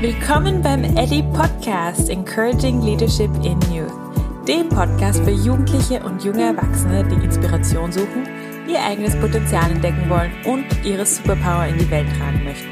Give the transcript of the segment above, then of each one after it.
Willkommen beim Ellie Podcast Encouraging Leadership in Youth, dem Podcast für Jugendliche und junge Erwachsene, die Inspiration suchen, ihr eigenes Potenzial entdecken wollen und ihre Superpower in die Welt tragen möchten.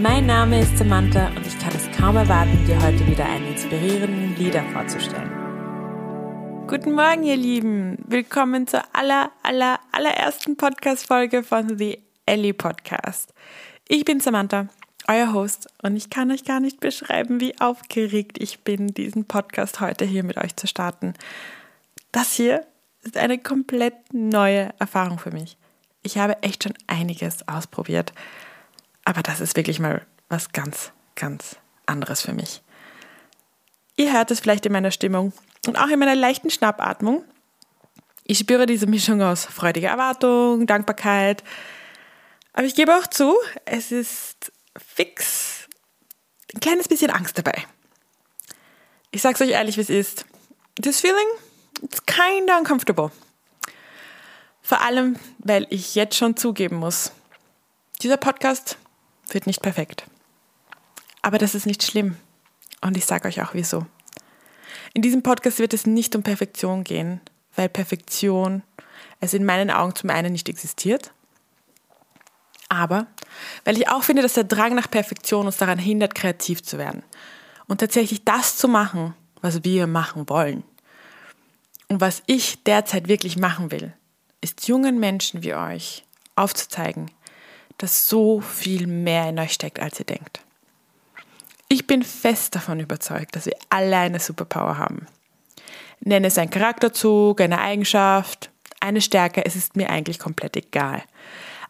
Mein Name ist Samantha und ich kann es kaum erwarten, dir heute wieder einen inspirierenden Leader vorzustellen. Guten Morgen, ihr Lieben. Willkommen zur aller, aller, allerersten Podcast-Folge von The Ellie Podcast. Ich bin Samantha euer Host und ich kann euch gar nicht beschreiben, wie aufgeregt ich bin, diesen Podcast heute hier mit euch zu starten. Das hier ist eine komplett neue Erfahrung für mich. Ich habe echt schon einiges ausprobiert, aber das ist wirklich mal was ganz, ganz anderes für mich. Ihr hört es vielleicht in meiner Stimmung und auch in meiner leichten Schnappatmung. Ich spüre diese Mischung aus freudiger Erwartung, Dankbarkeit, aber ich gebe auch zu, es ist fix ein kleines bisschen Angst dabei. Ich sag's euch ehrlich, wie es ist. This feeling, it's kinda uncomfortable. Vor allem, weil ich jetzt schon zugeben muss, dieser Podcast wird nicht perfekt. Aber das ist nicht schlimm. Und ich sage euch auch wieso. In diesem Podcast wird es nicht um Perfektion gehen, weil Perfektion es in meinen Augen zum einen nicht existiert aber weil ich auch finde, dass der Drang nach Perfektion uns daran hindert, kreativ zu werden und tatsächlich das zu machen, was wir machen wollen. Und was ich derzeit wirklich machen will, ist jungen Menschen wie euch aufzuzeigen, dass so viel mehr in euch steckt, als ihr denkt. Ich bin fest davon überzeugt, dass wir alle eine Superpower haben. Nenne es einen Charakterzug, eine Eigenschaft, eine Stärke, es ist mir eigentlich komplett egal.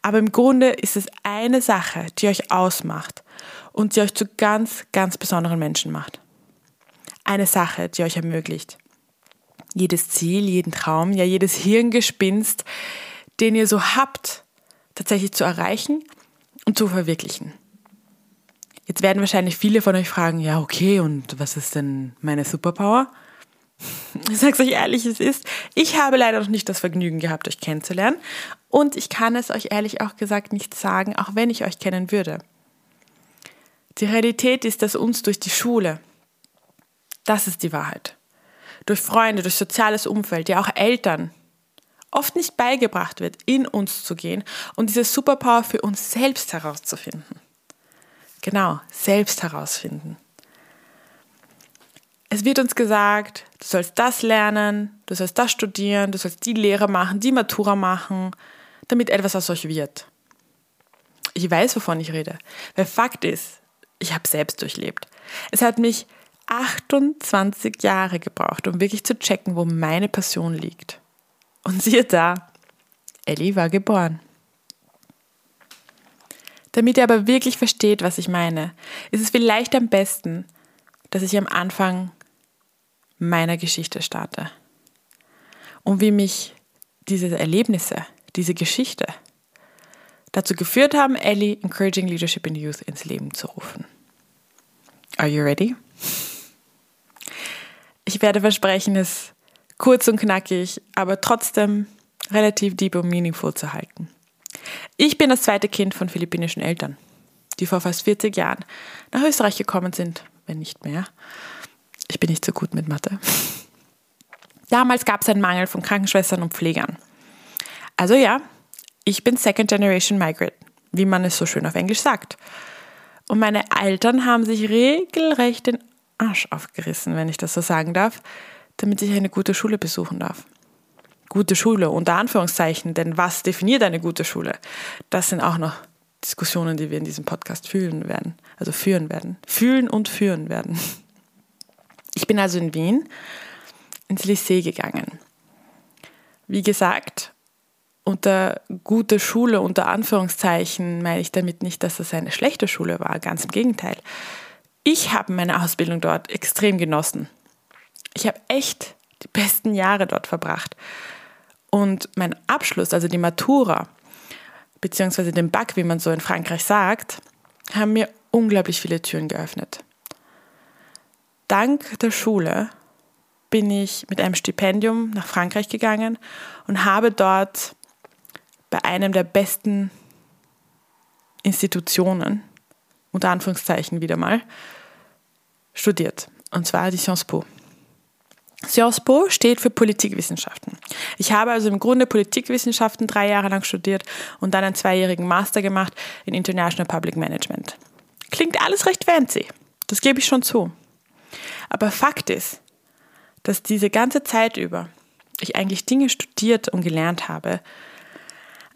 Aber im Grunde ist es eine Sache, die euch ausmacht und die euch zu ganz, ganz besonderen Menschen macht. Eine Sache, die euch ermöglicht, jedes Ziel, jeden Traum, ja jedes Hirngespinst, den ihr so habt, tatsächlich zu erreichen und zu verwirklichen. Jetzt werden wahrscheinlich viele von euch fragen, ja okay, und was ist denn meine Superpower? Ich sage es euch ehrlich, es ist, ich habe leider noch nicht das Vergnügen gehabt, euch kennenzulernen. Und ich kann es euch ehrlich auch gesagt nicht sagen, auch wenn ich euch kennen würde. Die Realität ist, dass uns durch die Schule, das ist die Wahrheit, durch Freunde, durch soziales Umfeld, ja auch Eltern, oft nicht beigebracht wird, in uns zu gehen und diese Superpower für uns selbst herauszufinden. Genau, selbst herausfinden. Es wird uns gesagt, du sollst das lernen, du sollst das studieren, du sollst die Lehre machen, die Matura machen, damit etwas aus euch wird. Ich weiß, wovon ich rede. Weil Fakt ist, ich habe selbst durchlebt. Es hat mich 28 Jahre gebraucht, um wirklich zu checken, wo meine Passion liegt. Und siehe da, Ellie war geboren. Damit ihr aber wirklich versteht, was ich meine, ist es vielleicht am besten, dass ich am Anfang meiner Geschichte starte. Und wie mich diese Erlebnisse, diese Geschichte dazu geführt haben, Ellie Encouraging Leadership in Youth ins Leben zu rufen. Are you ready? Ich werde versprechen, es kurz und knackig, aber trotzdem relativ deep und meaningful zu halten. Ich bin das zweite Kind von philippinischen Eltern, die vor fast 40 Jahren nach Österreich gekommen sind, wenn nicht mehr, ich bin nicht so gut mit Mathe. Damals gab es einen Mangel von Krankenschwestern und Pflegern. Also ja, ich bin Second Generation Migrant, wie man es so schön auf Englisch sagt. Und meine Eltern haben sich regelrecht den Arsch aufgerissen, wenn ich das so sagen darf, damit ich eine gute Schule besuchen darf. Gute Schule unter Anführungszeichen, denn was definiert eine gute Schule? Das sind auch noch Diskussionen, die wir in diesem Podcast fühlen werden, also führen werden. Fühlen und führen werden. Ich bin also in Wien ins Lycée gegangen. Wie gesagt, unter gute Schule, unter Anführungszeichen, meine ich damit nicht, dass das eine schlechte Schule war, ganz im Gegenteil. Ich habe meine Ausbildung dort extrem genossen. Ich habe echt die besten Jahre dort verbracht. Und mein Abschluss, also die Matura, beziehungsweise den Back, wie man so in Frankreich sagt, haben mir unglaublich viele Türen geöffnet dank der Schule bin ich mit einem Stipendium nach Frankreich gegangen und habe dort bei einem der besten Institutionen, unter Anführungszeichen wieder mal, studiert, und zwar die Sciences Po. Sciences Po steht für Politikwissenschaften. Ich habe also im Grunde Politikwissenschaften drei Jahre lang studiert und dann einen zweijährigen Master gemacht in International Public Management. Klingt alles recht fancy, das gebe ich schon zu. Aber Fakt ist, dass diese ganze Zeit über ich eigentlich Dinge studiert und gelernt habe,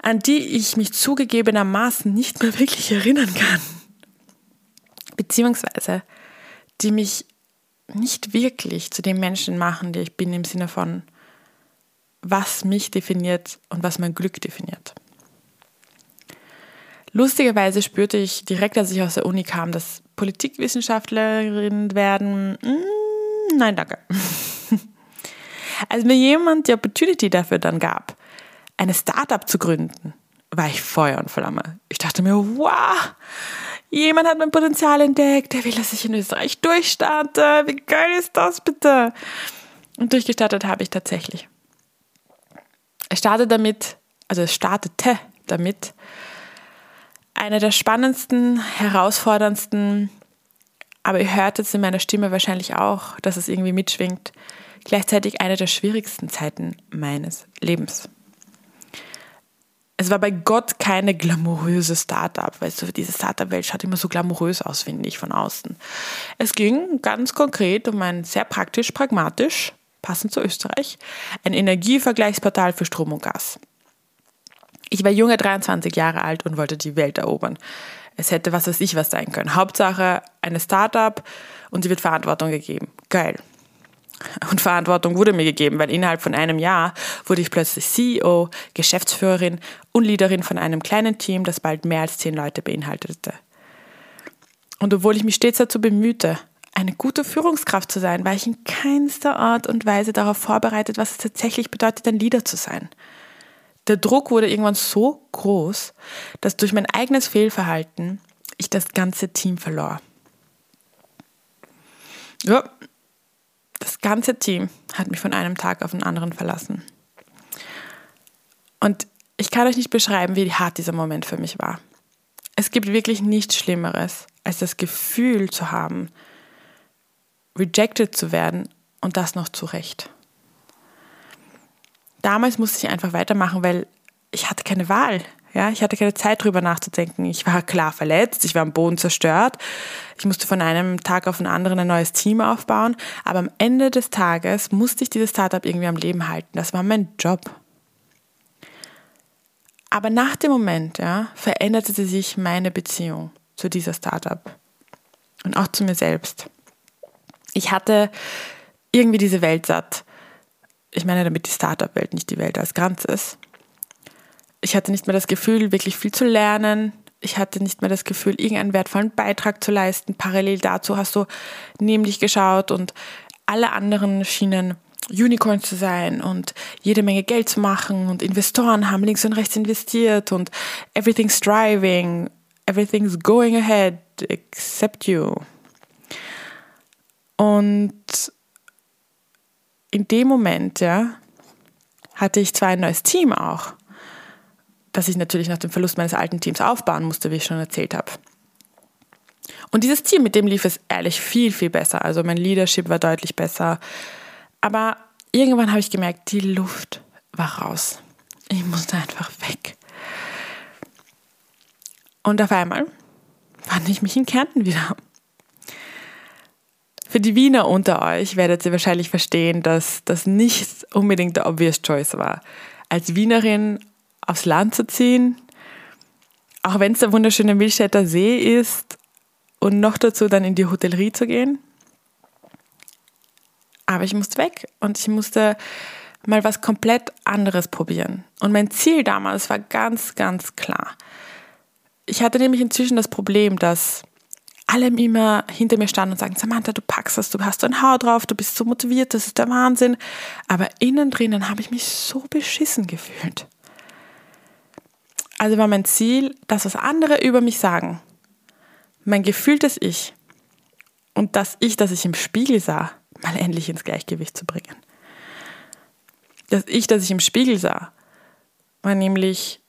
an die ich mich zugegebenermaßen nicht mehr wirklich erinnern kann. Beziehungsweise die mich nicht wirklich zu dem Menschen machen, der ich bin, im Sinne von, was mich definiert und was mein Glück definiert. Lustigerweise spürte ich direkt, als ich aus der Uni kam, dass Politikwissenschaftlerin werden, mm, nein, danke. Als mir jemand die Opportunity dafür dann gab, eine Startup zu gründen, war ich Feuer und Flamme. Ich dachte mir, wow, Jemand hat mein Potenzial entdeckt, der will, dass ich in Österreich durchstarte. Wie geil ist das bitte? Und durchgestartet habe ich tatsächlich. Es startete damit, also es startete damit, eine der spannendsten, herausforderndsten, aber ihr hört jetzt in meiner Stimme wahrscheinlich auch, dass es irgendwie mitschwingt, gleichzeitig eine der schwierigsten Zeiten meines Lebens es war bei Gott keine glamouröse Startup, weißt du, diese Startup-Welt schaut immer so glamourös aus, finde ich, von außen. Es ging ganz konkret um ein sehr praktisch, pragmatisch, passend zu Österreich, ein Energievergleichsportal für Strom und Gas. Ich war junge 23 Jahre alt und wollte die Welt erobern. Es hätte was weiß ich was sein können. Hauptsache eine Startup und sie wird Verantwortung gegeben. Geil. Und Verantwortung wurde mir gegeben, weil innerhalb von einem Jahr wurde ich plötzlich CEO, Geschäftsführerin und Leaderin von einem kleinen Team, das bald mehr als zehn Leute beinhaltete. Und obwohl ich mich stets dazu bemühte, eine gute Führungskraft zu sein, war ich in keinster Art und Weise darauf vorbereitet, was es tatsächlich bedeutet, ein Leader zu sein. Der Druck wurde irgendwann so groß, dass durch mein eigenes Fehlverhalten ich das ganze Team verlor. Ja, das ganze Team hat mich von einem Tag auf den anderen verlassen. Und ich kann euch nicht beschreiben, wie hart dieser Moment für mich war. Es gibt wirklich nichts Schlimmeres, als das Gefühl zu haben, rejected zu werden und das noch zu Recht. Damals musste ich einfach weitermachen, weil ich hatte keine Wahl. Ja, ich hatte keine Zeit drüber nachzudenken. Ich war klar verletzt, ich war am Boden zerstört. Ich musste von einem Tag auf den anderen ein neues Team aufbauen. Aber am Ende des Tages musste ich dieses Startup irgendwie am Leben halten. Das war mein Job. Aber nach dem Moment ja, veränderte sich meine Beziehung zu dieser Startup und auch zu mir selbst. Ich hatte irgendwie diese Welt satt. Ich meine damit die Startup-Welt, nicht die Welt als Ganzes ich hatte nicht mehr das Gefühl, wirklich viel zu lernen. Ich hatte nicht mehr das Gefühl, irgendeinen wertvollen Beitrag zu leisten. Parallel dazu hast du nämlich geschaut und alle anderen schienen Unicorns zu sein und jede Menge Geld zu machen und Investoren haben links und rechts investiert und everything's driving, everything's going ahead except you. Und in dem Moment, ja, hatte ich zwar ein neues Team auch, das ich natürlich nach dem Verlust meines alten Teams aufbauen musste, wie ich schon erzählt habe. Und dieses Team, mit dem lief es ehrlich viel, viel besser. Also mein Leadership war deutlich besser. Aber irgendwann habe ich gemerkt, die Luft war raus. Ich musste einfach weg. Und auf einmal fand ich mich in Kärnten wieder. Für die Wiener unter euch werdet ihr wahrscheinlich verstehen, dass das nicht unbedingt der obvious choice war. Als Wienerin aufs Land zu ziehen, auch wenn es der wunderschöne Milchstädter See ist und noch dazu dann in die Hotellerie zu gehen. Aber ich musste weg und ich musste mal was komplett anderes probieren. Und mein Ziel damals war ganz, ganz klar. Ich hatte nämlich inzwischen das Problem, dass alle immer hinter mir standen und sagen, Samantha, du packst das, du hast ein Haar drauf, du bist so motiviert, das ist der Wahnsinn. Aber innen drinnen habe ich mich so beschissen gefühlt. Also war mein Ziel, das, was andere über mich sagen, mein gefühltes Ich und das Ich, das ich im Spiegel sah, mal endlich ins Gleichgewicht zu bringen. Das Ich, das ich im Spiegel sah, war nämlich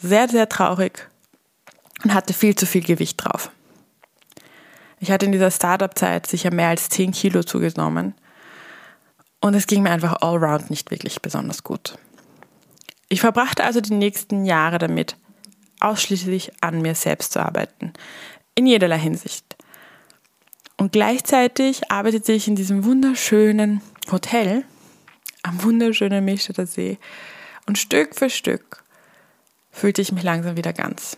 sehr, sehr traurig und hatte viel zu viel Gewicht drauf. Ich hatte in dieser Startup-Zeit sicher mehr als 10 Kilo zugenommen. Und es ging mir einfach allround nicht wirklich besonders gut. Ich verbrachte also die nächsten Jahre damit, ausschließlich an mir selbst zu arbeiten. In jederlei Hinsicht. Und gleichzeitig arbeitete ich in diesem wunderschönen Hotel am wunderschönen Milchstädter See. Und Stück für Stück fühlte ich mich langsam wieder ganz.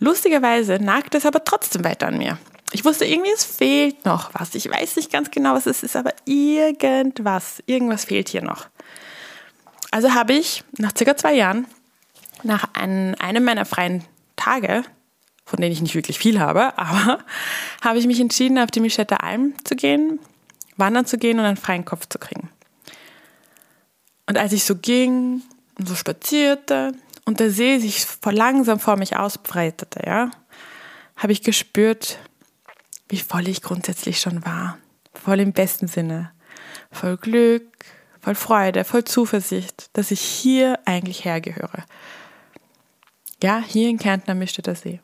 Lustigerweise nagte es aber trotzdem weiter an mir. Ich wusste irgendwie, es fehlt noch was. Ich weiß nicht ganz genau, was es ist, aber irgendwas, irgendwas fehlt hier noch. Also habe ich nach circa zwei Jahren, nach einem, einem meiner freien Tage, von denen ich nicht wirklich viel habe, aber habe ich mich entschieden, auf die Mischette Alm zu gehen, wandern zu gehen und einen freien Kopf zu kriegen. Und als ich so ging und so spazierte und der See sich vor langsam vor mich ausbreitete, ja, habe ich gespürt, wie voll ich grundsätzlich schon war. Voll im besten Sinne. Voll Glück, voll Freude, voll Zuversicht, dass ich hier eigentlich hergehöre. Ja, hier in Kärnten am Mischstädter See.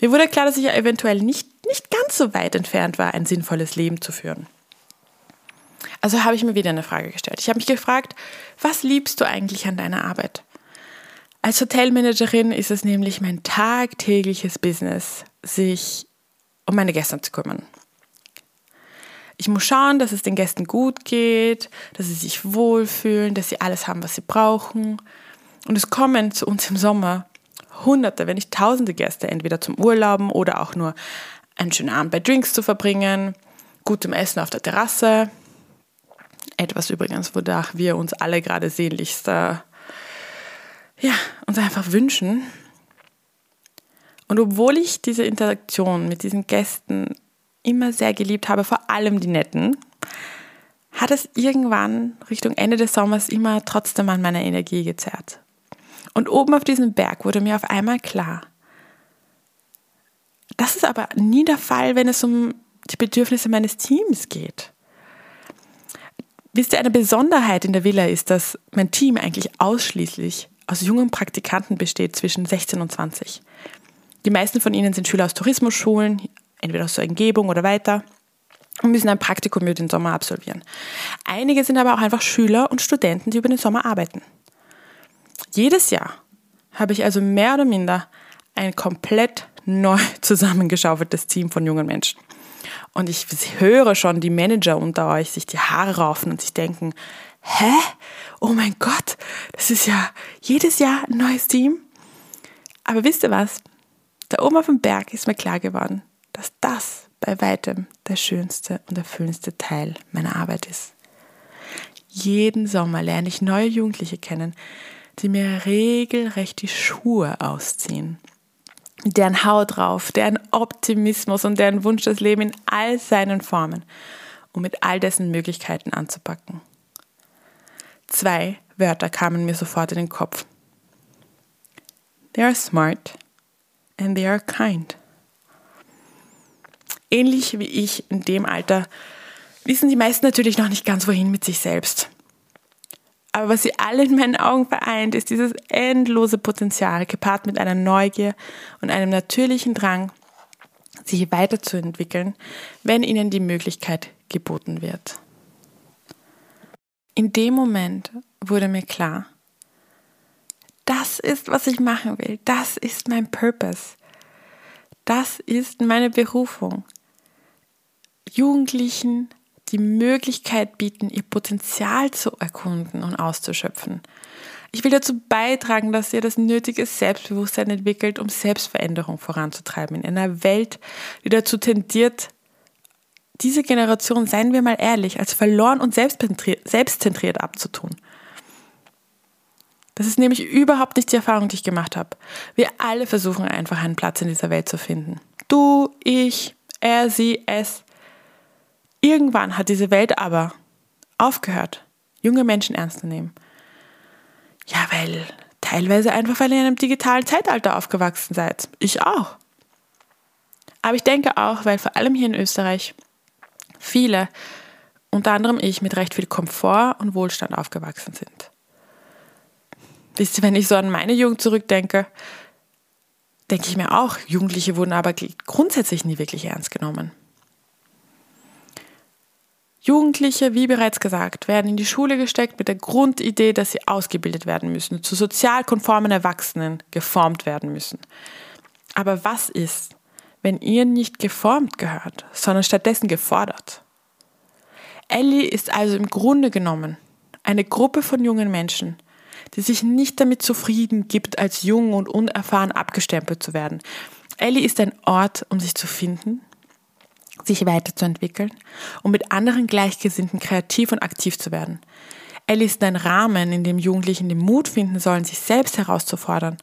Mir wurde klar, dass ich ja eventuell nicht, nicht ganz so weit entfernt war, ein sinnvolles Leben zu führen. Also habe ich mir wieder eine Frage gestellt. Ich habe mich gefragt, was liebst du eigentlich an deiner Arbeit? Als Hotelmanagerin ist es nämlich mein tagtägliches Business, sich um meine Gäste zu kümmern. Ich muss schauen, dass es den Gästen gut geht, dass sie sich wohlfühlen, dass sie alles haben, was sie brauchen. Und es kommen zu uns im Sommer Hunderte, wenn nicht Tausende Gäste, entweder zum Urlauben oder auch nur einen schönen Abend bei Drinks zu verbringen, gutem Essen auf der Terrasse. Etwas übrigens, wonach wir uns alle gerade sehnlichst ja, uns einfach wünschen. Und obwohl ich diese Interaktion mit diesen Gästen immer sehr geliebt habe, vor allem die netten, hat es irgendwann Richtung Ende des Sommers immer trotzdem an meiner Energie gezerrt. Und oben auf diesem Berg wurde mir auf einmal klar, das ist aber nie der Fall, wenn es um die Bedürfnisse meines Teams geht. Wisst ihr, eine Besonderheit in der Villa ist, dass mein Team eigentlich ausschließlich aus jungen Praktikanten besteht zwischen 16 und 20. Die meisten von ihnen sind Schüler aus Tourismusschulen, entweder aus der Umgebung oder weiter, und müssen ein Praktikum über den Sommer absolvieren. Einige sind aber auch einfach Schüler und Studenten, die über den Sommer arbeiten. Jedes Jahr habe ich also mehr oder minder ein komplett neu zusammengeschaufeltes Team von jungen Menschen. Und ich höre schon die Manager unter euch sich die Haare raufen und sich denken, hä? Oh mein Gott, das ist ja jedes Jahr ein neues Team. Aber wisst ihr was? Da oben auf dem Berg ist mir klar geworden, dass das bei weitem der schönste und erfüllendste Teil meiner Arbeit ist. Jeden Sommer lerne ich neue Jugendliche kennen, die mir regelrecht die Schuhe ausziehen deren Haut drauf, deren Optimismus und deren Wunsch, das Leben in all seinen Formen und mit all dessen Möglichkeiten anzupacken. Zwei Wörter kamen mir sofort in den Kopf. They are smart and they are kind. Ähnlich wie ich in dem Alter wissen die meisten natürlich noch nicht ganz wohin mit sich selbst. Aber was sie alle in meinen Augen vereint, ist dieses endlose Potenzial, gepaart mit einer Neugier und einem natürlichen Drang, sich weiterzuentwickeln, wenn ihnen die Möglichkeit geboten wird. In dem Moment wurde mir klar, das ist, was ich machen will, das ist mein Purpose, das ist meine Berufung. Jugendlichen die Möglichkeit bieten, ihr Potenzial zu erkunden und auszuschöpfen. Ich will dazu beitragen, dass ihr das nötige Selbstbewusstsein entwickelt, um Selbstveränderung voranzutreiben in einer Welt, die dazu tendiert, diese Generation, seien wir mal ehrlich, als verloren und selbstzentriert abzutun. Das ist nämlich überhaupt nicht die Erfahrung, die ich gemacht habe. Wir alle versuchen einfach einen Platz in dieser Welt zu finden. Du, ich, er, sie, es. Irgendwann hat diese Welt aber aufgehört, junge Menschen ernst zu nehmen. Ja, weil teilweise einfach, weil ihr in einem digitalen Zeitalter aufgewachsen seid. Ich auch. Aber ich denke auch, weil vor allem hier in Österreich viele, unter anderem ich, mit recht viel Komfort und Wohlstand aufgewachsen sind. Wisst ihr, wenn ich so an meine Jugend zurückdenke, denke ich mir auch, Jugendliche wurden aber grundsätzlich nie wirklich ernst genommen. Jugendliche, wie bereits gesagt, werden in die Schule gesteckt mit der Grundidee, dass sie ausgebildet werden müssen, zu sozial konformen Erwachsenen geformt werden müssen. Aber was ist, wenn ihr nicht geformt gehört, sondern stattdessen gefordert? Ellie ist also im Grunde genommen eine Gruppe von jungen Menschen, die sich nicht damit zufrieden gibt, als jung und unerfahren abgestempelt zu werden. Ellie ist ein Ort, um sich zu finden, sich weiterzuentwickeln und mit anderen Gleichgesinnten kreativ und aktiv zu werden. Ellie ist ein Rahmen, in dem Jugendlichen den Mut finden sollen, sich selbst herauszufordern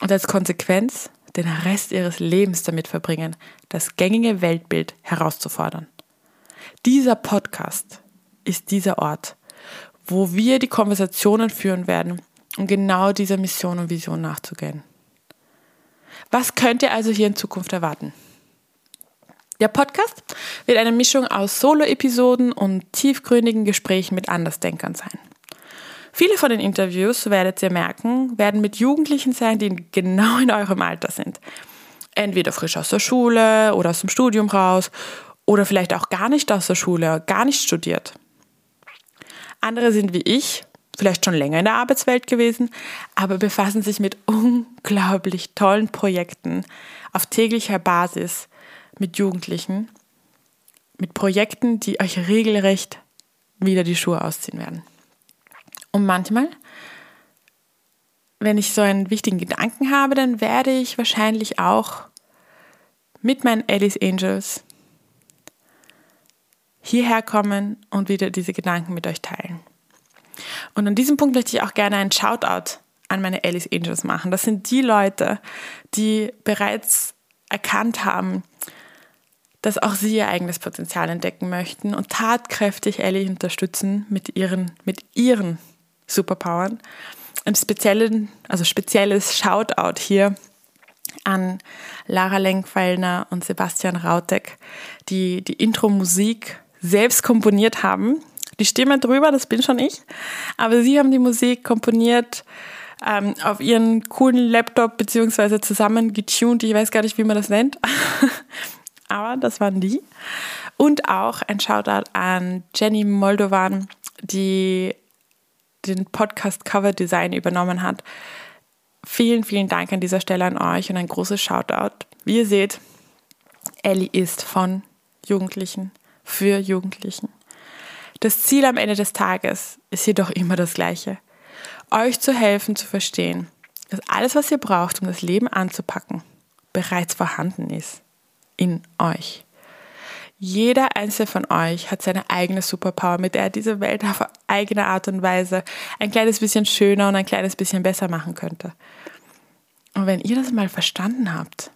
und als Konsequenz den Rest ihres Lebens damit verbringen, das gängige Weltbild herauszufordern. Dieser Podcast ist dieser Ort, wo wir die Konversationen führen werden, um genau dieser Mission und Vision nachzugehen. Was könnt ihr also hier in Zukunft erwarten? Der Podcast wird eine Mischung aus Solo-Episoden und tiefgründigen Gesprächen mit Andersdenkern sein. Viele von den Interviews, werdet ihr merken, werden mit Jugendlichen sein, die genau in eurem Alter sind. Entweder frisch aus der Schule oder aus dem Studium raus oder vielleicht auch gar nicht aus der Schule, gar nicht studiert. Andere sind wie ich, vielleicht schon länger in der Arbeitswelt gewesen, aber befassen sich mit unglaublich tollen Projekten auf täglicher Basis mit Jugendlichen, mit Projekten, die euch regelrecht wieder die Schuhe ausziehen werden. Und manchmal, wenn ich so einen wichtigen Gedanken habe, dann werde ich wahrscheinlich auch mit meinen Alice Angels hierher kommen und wieder diese Gedanken mit euch teilen. Und an diesem Punkt möchte ich auch gerne einen Shoutout an meine Alice Angels machen. Das sind die Leute, die bereits erkannt haben, dass auch sie ihr eigenes Potenzial entdecken möchten und tatkräftig Ellie unterstützen mit ihren, mit ihren Superpowern. Ein speziellen, also spezielles Shoutout hier an Lara Lenkfeilner und Sebastian Rautek, die die Intro-Musik selbst komponiert haben. Die Stimme drüber, das bin schon ich, aber sie haben die Musik komponiert ähm, auf ihren coolen Laptop beziehungsweise zusammen getuned. Ich weiß gar nicht, wie man das nennt, aber das waren die. Und auch ein Shoutout an Jenny Moldovan, die den Podcast Cover Design übernommen hat. Vielen, vielen Dank an dieser Stelle an euch und ein großes Shoutout. Wie ihr seht, Ellie ist von Jugendlichen für Jugendlichen. Das Ziel am Ende des Tages ist jedoch immer das gleiche. Euch zu helfen zu verstehen, dass alles, was ihr braucht, um das Leben anzupacken, bereits vorhanden ist. In euch. Jeder einzelne von euch hat seine eigene Superpower, mit der er diese Welt auf eigene Art und Weise ein kleines bisschen schöner und ein kleines bisschen besser machen könnte. Und wenn ihr das mal verstanden habt,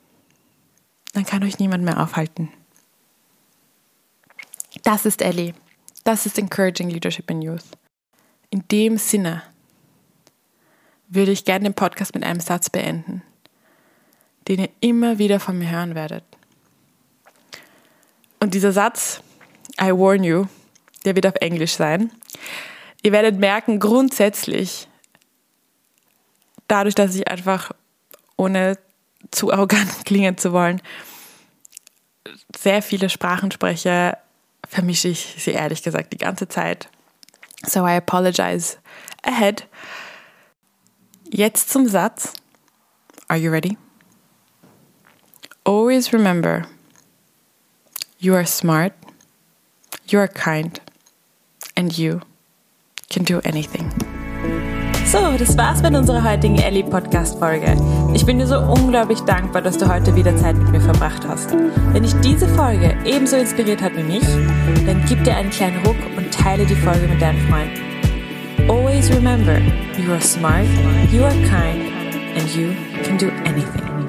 dann kann euch niemand mehr aufhalten. Das ist Ellie. Das ist Encouraging Leadership in Youth. In dem Sinne würde ich gerne den Podcast mit einem Satz beenden, den ihr immer wieder von mir hören werdet. Und dieser Satz, I warn you, der wird auf Englisch sein. Ihr werdet merken, grundsätzlich, dadurch, dass ich einfach, ohne zu arrogant klingen zu wollen, sehr viele Sprachen spreche, vermische ich sie ehrlich gesagt die ganze Zeit. So I apologize ahead. Jetzt zum Satz. Are you ready? Always remember, you are smart, you are kind, and you can do anything. So, das war's mit unserer heutigen Ellie Podcast Folge. Ich bin dir so unglaublich dankbar, dass du heute wieder Zeit mit mir verbracht hast. Wenn dich diese Folge ebenso inspiriert hat wie mich, dann gib dir einen kleinen Ruck und teile die Folge mit deinen Freunden. Always remember, you are smart, you are kind, and you can do anything.